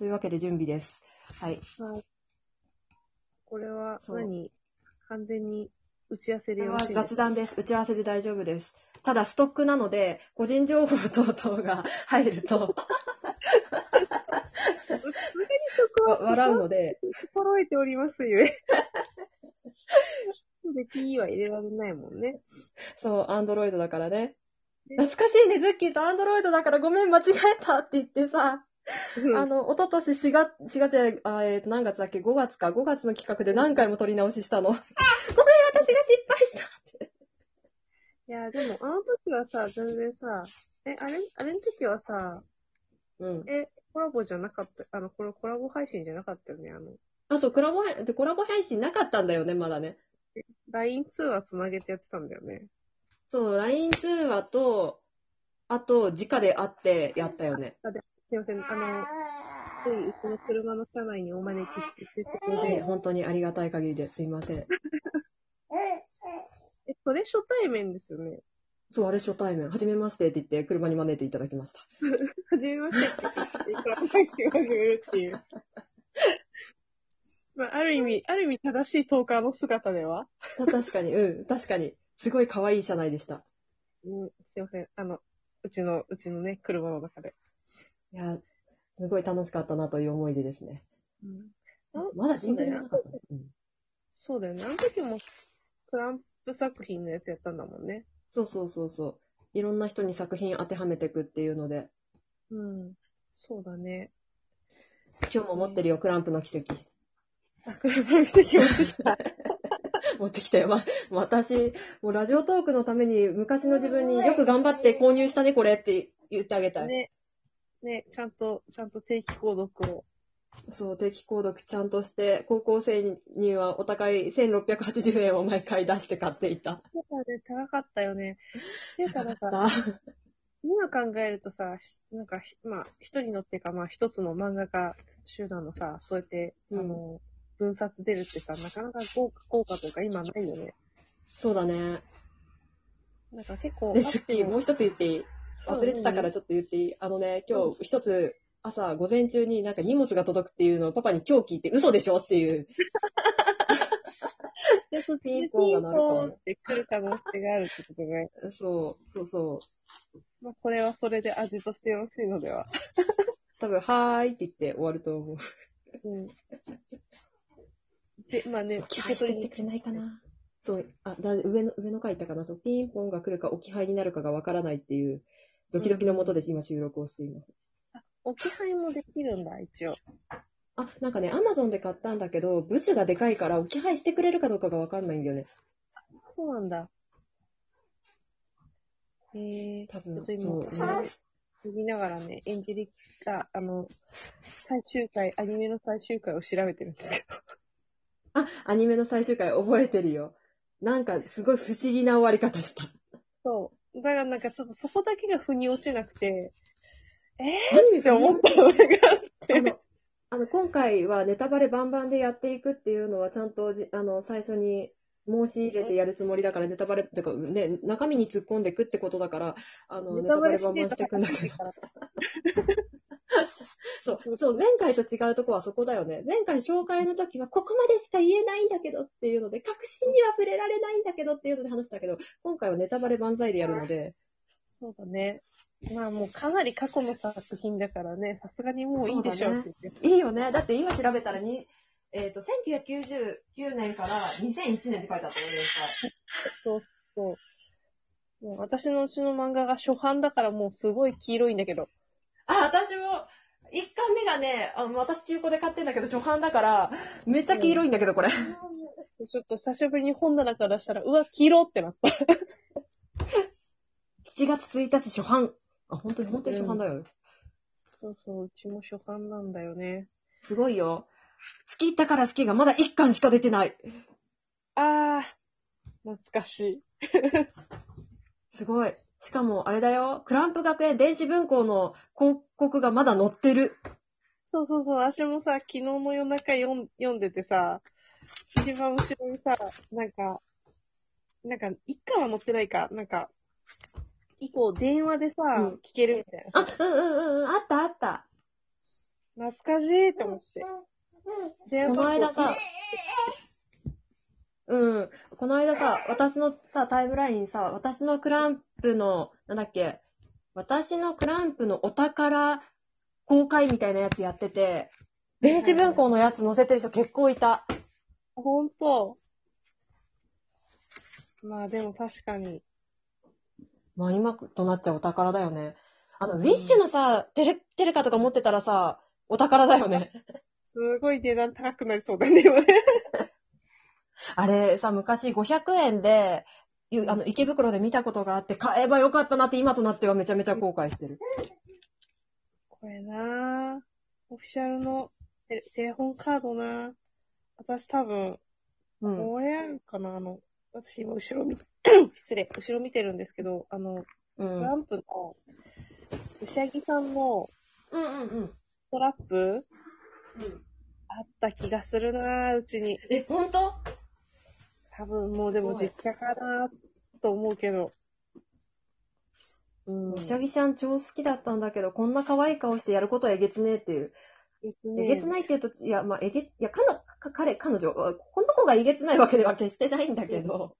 というわけで準備です。はい。はい。これは何？完全に打ち合わせでよろしいです雑談です。打ち合わせで大丈夫です。ただ、ストックなので、個人情報等々が 入ると、わ笑うので、心得ておりますゆえ。で、P は入れられない。もんね。そう、アンドロイドだからね。ね懐かしい。ね、ズッキーとアンドロイドだからごめん、間違えたって言ってさ、あの、一昨年4月、4月や、あえっ、と、何月だっけ ?5 月か。5月の企画で何回も撮り直ししたの。ごめん、私が失敗したって。いや、でも、あの時はさ、全然さ、え、あれ、あれの時はさ、うん。え、コラボじゃなかった、あの、これコラボ配信じゃなかったよね。あの、あ、そう、コラボ配、でコラボ配信なかったんだよね、まだね。LINE 通話つなげてやってたんだよね。そう、LINE 通話と、あと、直で会ってやったよね。すいません、あの、ついうちの車の車内にお招きしてということねで、本当にありがたい限りですいません。え、それ初対面ですよね。そう、あれ初対面。はじめましてって言って、車に招いていただきました。はじめましてって言って、コラボ配信を始めるっていう。まあ、ある意味、ある意味正しいトーカーの姿では、確かに、うん、確かに。すごい可愛い車内でした。うん、すいません、あの、うちの、うちのね、車の中で。いや、すごい楽しかったなという思い出ですね。うん、まだジングルがなかったそうだよね。あの時も、クランプ作品のやつやったんだもんね。そうそうそうそう。いろんな人に作品当てはめていくっていうので、うん。そうだね。今日も持ってるよ、クランプの奇跡。あ、クランプの奇跡持ってきた。持ってきたよ。ま、私、もうラジオトークのために昔の自分によく頑張って購入したね、これって言ってあげたい。ね。ね、ちゃんと、ちゃんと定期購読を。そう、定期購読ちゃんとして、高校生にはお高い1680円を毎回出して買っていた。そうだね、高かったよね。っていうか、なんか、だ今考えるとさ、ひなんかひ、まあ、一人のっていうか、まあ、一つの漫画家集団のさ、そうやって、うんあの、分冊出るってさ、なかなか豪華、豪華というか、今ないよね。そうだね。なんか結構、で、あスッキー、もう一つ言っていい？忘れてたからちょっと言っていい？あのね、今日一つ、朝、午前中になんか荷物が届くっていうのをパパに今日聞いて嘘でしょっていう。ピンポンが鳴るかもって来る可能性があるってことね。そう、そうそう。まあ、これはそれで味としてよろしいのでは。多分、はーいって言って終わると思う。うん。で、まあね、置き配してってくれないかな。そう、あ、だ上の、上の階行ったかな。そう、ピンポンが来るか置き配になるかがわからないっていう、ドキドキのもとで今収録をしています。置き配もできるんだ、一応。あ、なんかね、アマゾンで買ったんだけど、ブツがでかいから置き配してくれるかどうかがわかんないんだよね。そうなんだ。えー、多分、ちょっとそう今、ね。見ながらね、エンジェリが、あの、最終回、アニメの最終回を調べてるんですけど。あ、アニメの最終回覚えてるよ。なんか、すごい不思議な終わり方した。そう。だからなんかちょっとそこだけが腑に落ちなくて、え何？ーって思ったのがあっあて。の、あの、今回はネタバレバンバンでやっていくっていうのはちゃんとじ、あの、最初に申し入れてやるつもりだから、ネタバレ、てかね、中身に突っ込んでいくってことだから、あの、ネタバレバンバンしていくんだけど。そう、そう、前回と違うとこはそこだよね。前回紹介の時は、ここまでしか言えないんだけどっていうので、確信には触れられないんだけどっていうので話したけど、今回はネタバレ万歳でやるので、そうだね。まあもうかなり過去の作品だからね、さすがにもういいでしょうって言って。いいよね。だって今調べたらに、えっ、と、1999年から2001年って書いてあったよね、そうそう。もう私のうちの漫画が初版だからもうすごい黄色いんだけど。あ、私も、一巻目がね、あの私中古で買ってんだけど、初版だから、めっちゃ黄色いんだけど、これ。ちょっと久しぶりに本棚から出したら、うわ、黄色ってなった。7月1日初版。あ、本当に、本当に初版だよ。そうそう、うちも初版なんだよね。すごいよ。好きだから好きがまだ1巻しか出てない。あー、懐かしい。すごい。しかも、あれだよ。クランプ学園電子文庫の広告がまだ載ってる。そうそうそう、私もさ、昨日の夜中読ん読んでてさ、一番後ろにさ、なんか、なんか、一巻は載ってないか、なんか、以降、電話でさ、うん聞けるみたいなあさ、、うんうんうんうん、あったあった。懐かしいって思って。電この話間さ、うん。この間さ、私のさ、タイムラインにさ、私のクランプの、なんだっけ、私のクランプのお宝公開みたいなやつやってて、電子文庫のやつ載せてる人結構いた。ほんと。まあでも確かに。まあ今となっちゃお宝だよね。あの、ウィッシュのさ、テレ、テレカとか持ってたらさ、お宝だよね。すごい値段高くなりそうだね、今ね。あれさ、昔500円で、ゆあの、池袋で見たことがあって、買えばよかったなって今となってはめちゃめちゃ後悔してる。これなぁ。オフィシャルのテテレフォンカードなぁ。私多分、うん。これあるかな？あの、私今後ろ見、失礼、後ろ見てるんですけど、あの、うん。トランプの、うしゃぎさんのうんうんうん。ストラップあった気がするなぁ、うちに。え、ほんと多分もうでも実家かなぁと思うけど。うん。うしゃぎちゃん超好きだったんだけど、こんな可愛い顔してやることはえげつねえっていう。えげつないって言うと、いや、まあ、えげ、いや、かの、か彼、彼女、この子がえげつないわけでは決してないんだけど、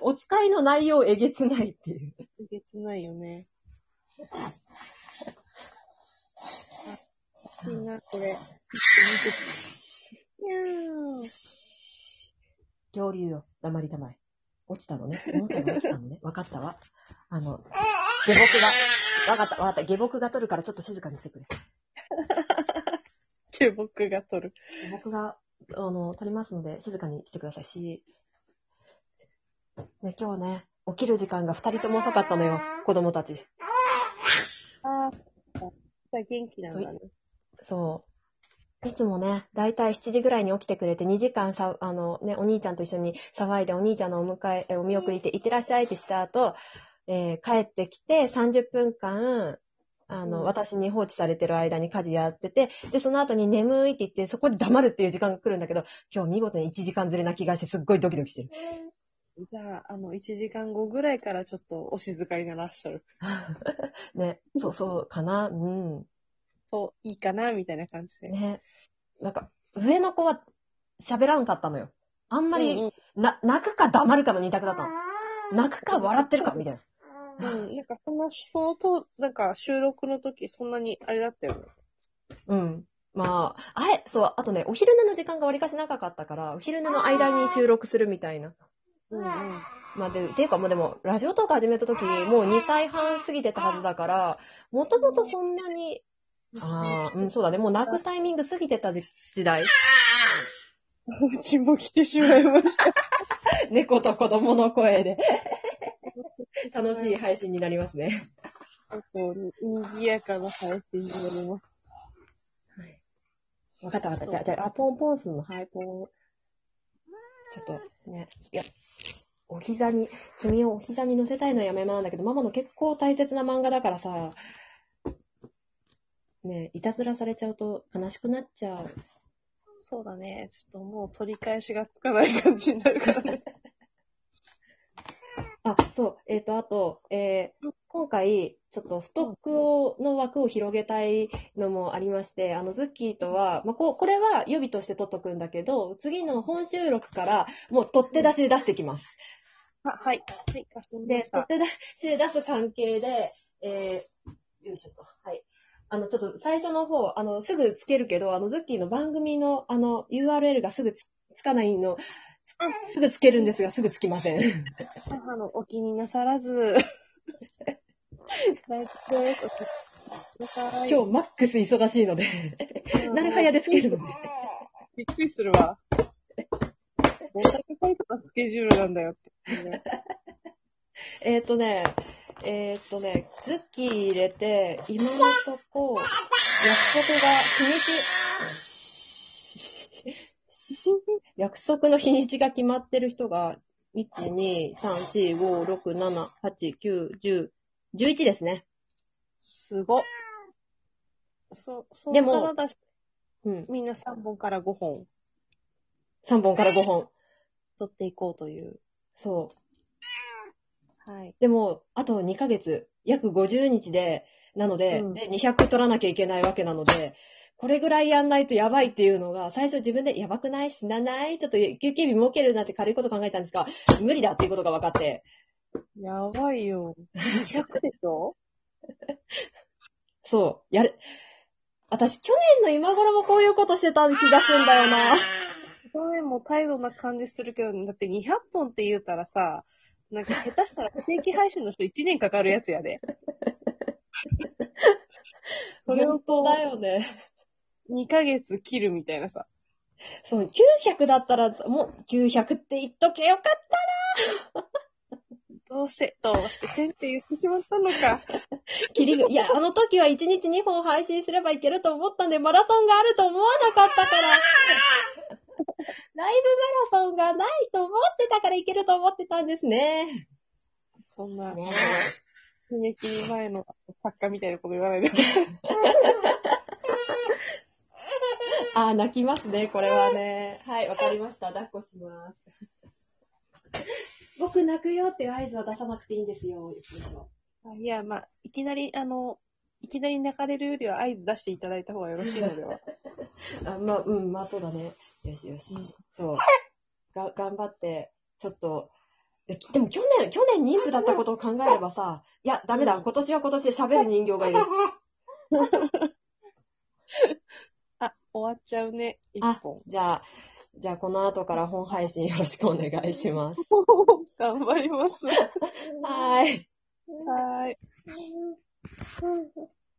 お使いの内容えげつないっていう。えげつないよね。あ、いいな、これ。見てみて。恐竜よ、黙りたまえ。落ちたのね。おもちゃが落ちたのね。わかったわ。あの、下僕が、わかった、わかった。下僕が取るからちょっと静かにしてくれ。って僕が撮る。下僕が、あの、取りますので静かにしてくださいし。ね、今日ね、起きる時間が二人とも遅かったのよ、子供たち。ああ、元気なんだね。そう。いつもね、だいたい7時ぐらいに起きてくれて、2時間さ、あのね、お兄ちゃんと一緒に騒いで、お兄ちゃんのお迎え、えお見送りして、いってらっしゃいってした後、えー帰ってきて30分間、あの、うん私に放置されてる間に家事やってて、で、その後に眠いって言って、そこで黙るっていう時間が来るんだけど、今日見事に1時間ずれな気がして、すっごいドキドキしてる。じゃあ、あの、1時間後ぐらいからちょっとお静かにならっしゃる。ね、そうそうかな、うん。そう、いいかな、みたいな感じで。ね。なんか、上の子は喋らんかったのよ。あんまり、うんな、泣くか黙るかの二択だったの。泣くか笑ってるかみたいな。うん、うんなんかそんな、そのと、なんか収録の時そんなにあれだったよね。うん。まあ、あえ、そう、あとね、お昼寝の時間がわりかし長かったから、お昼寝の間に収録するみたいな。うんうん。まあ、で、っていうかもうでも、ラジオトーク始めた時、もう2歳半過ぎてたはずだから、もともとそんなに、ああ、うん、そうだね、もう泣くタイミング過ぎてた時時代。うちも来てしまいました。猫と子供の声で、楽しい配信になりますね。ちょっと、に、賑やかな配信になります。はい。わかったわかった。じゃあ、じゃあ、あ、ポンポンすんの。はい、ポン。ちょっと、ね。いや、お膝に、君をお膝に乗せたいのはやめまなんだけど、ママの結構大切な漫画だからさ、ねいたずらされちゃうと悲しくなっちゃう。そうだね。ちょっともう取り返しがつかない感じになるからね。あ、そう。えっ、と、あと、えー今回、ちょっとストックを、の枠を広げたいのもありまして、あの、ズッキーとは、まあ、こう、これは予備として取っとくんだけど、次の本収録から、もう取って出しで出してきます。あ、はい。はい、かしこまりでまし、た。取って出しで出す関係で、えー、よいしょと。はい。あの、ちょっと最初の方、あの、すぐつけるけど、あの、ズッキーの番組の、あの、URL がすぐつつかないの、つすぐつけるんですが、すぐつきません。母のお気になさらず。大丈夫です。お気になさらず今日マックス忙しいので、なるはやでつけるので。びっくりするわ。どんだけタイトなスケジュールなんだよって。えっ、とね、えっ、とね、ズッキー入れて、今のとこ、約束が日にち、約束の日にちが決まってる人が、1、2、3、4、5、6、7、8、9、10、11ですね。すごっ。そ、そでもうん。みんな3本から5本3本から5本。取っていこうという。そう。はい。でも、あと2ヶ月、約50日で、なので、うんで、200取らなきゃいけないわけなので、これぐらいやんないとやばいっていうのが、最初自分でやばくない？死なない？ちょっと休憩日設けるなんて軽いこと考えたんですが、無理だっていうことが分かって。やばいよ。200でしょ？そう、やる。私、去年の今頃もこういうことしてた気がすんだよな。去年も態度な感じするけど、だって200本って言うたらさ、なんか下手したら不定期配信の人1年かかるやつやで。それを本当だよね。2ヶ月切るみたいなさ。そう、900だったら、もう、900って言っとけよかったどうして、どうして先生言ってしまったのか。キリが、いや、あの時は1日2本配信すればいけると思ったんで、マラソンがあると思わなかったから。ライブマラソンがないと思ってたからいけると思ってたんですね。そんな、ね締め切り前の作家みたいなこと言わないで。あー、泣きますね、これはね。はい、わかりました。抱っこします。僕泣くよっていう合図は出さなくていいんですよ。よいしょいや、まあ、いきなり、あの、いきなり泣かれるよりは合図出していただいた方がよろしいのでは。あ、まあ、うん、まあそうだね。よしよし。うんそう。が、頑張って、ちょっと、ででも去年、去年妊婦だったことを考えればさ、いや、ダメだ、今年は今年で喋る人形がいる。あ、終わっちゃうね、一あ本。じゃあ、じゃあこの後から本配信よろしくお願いします。頑張ります。はーい。はーい。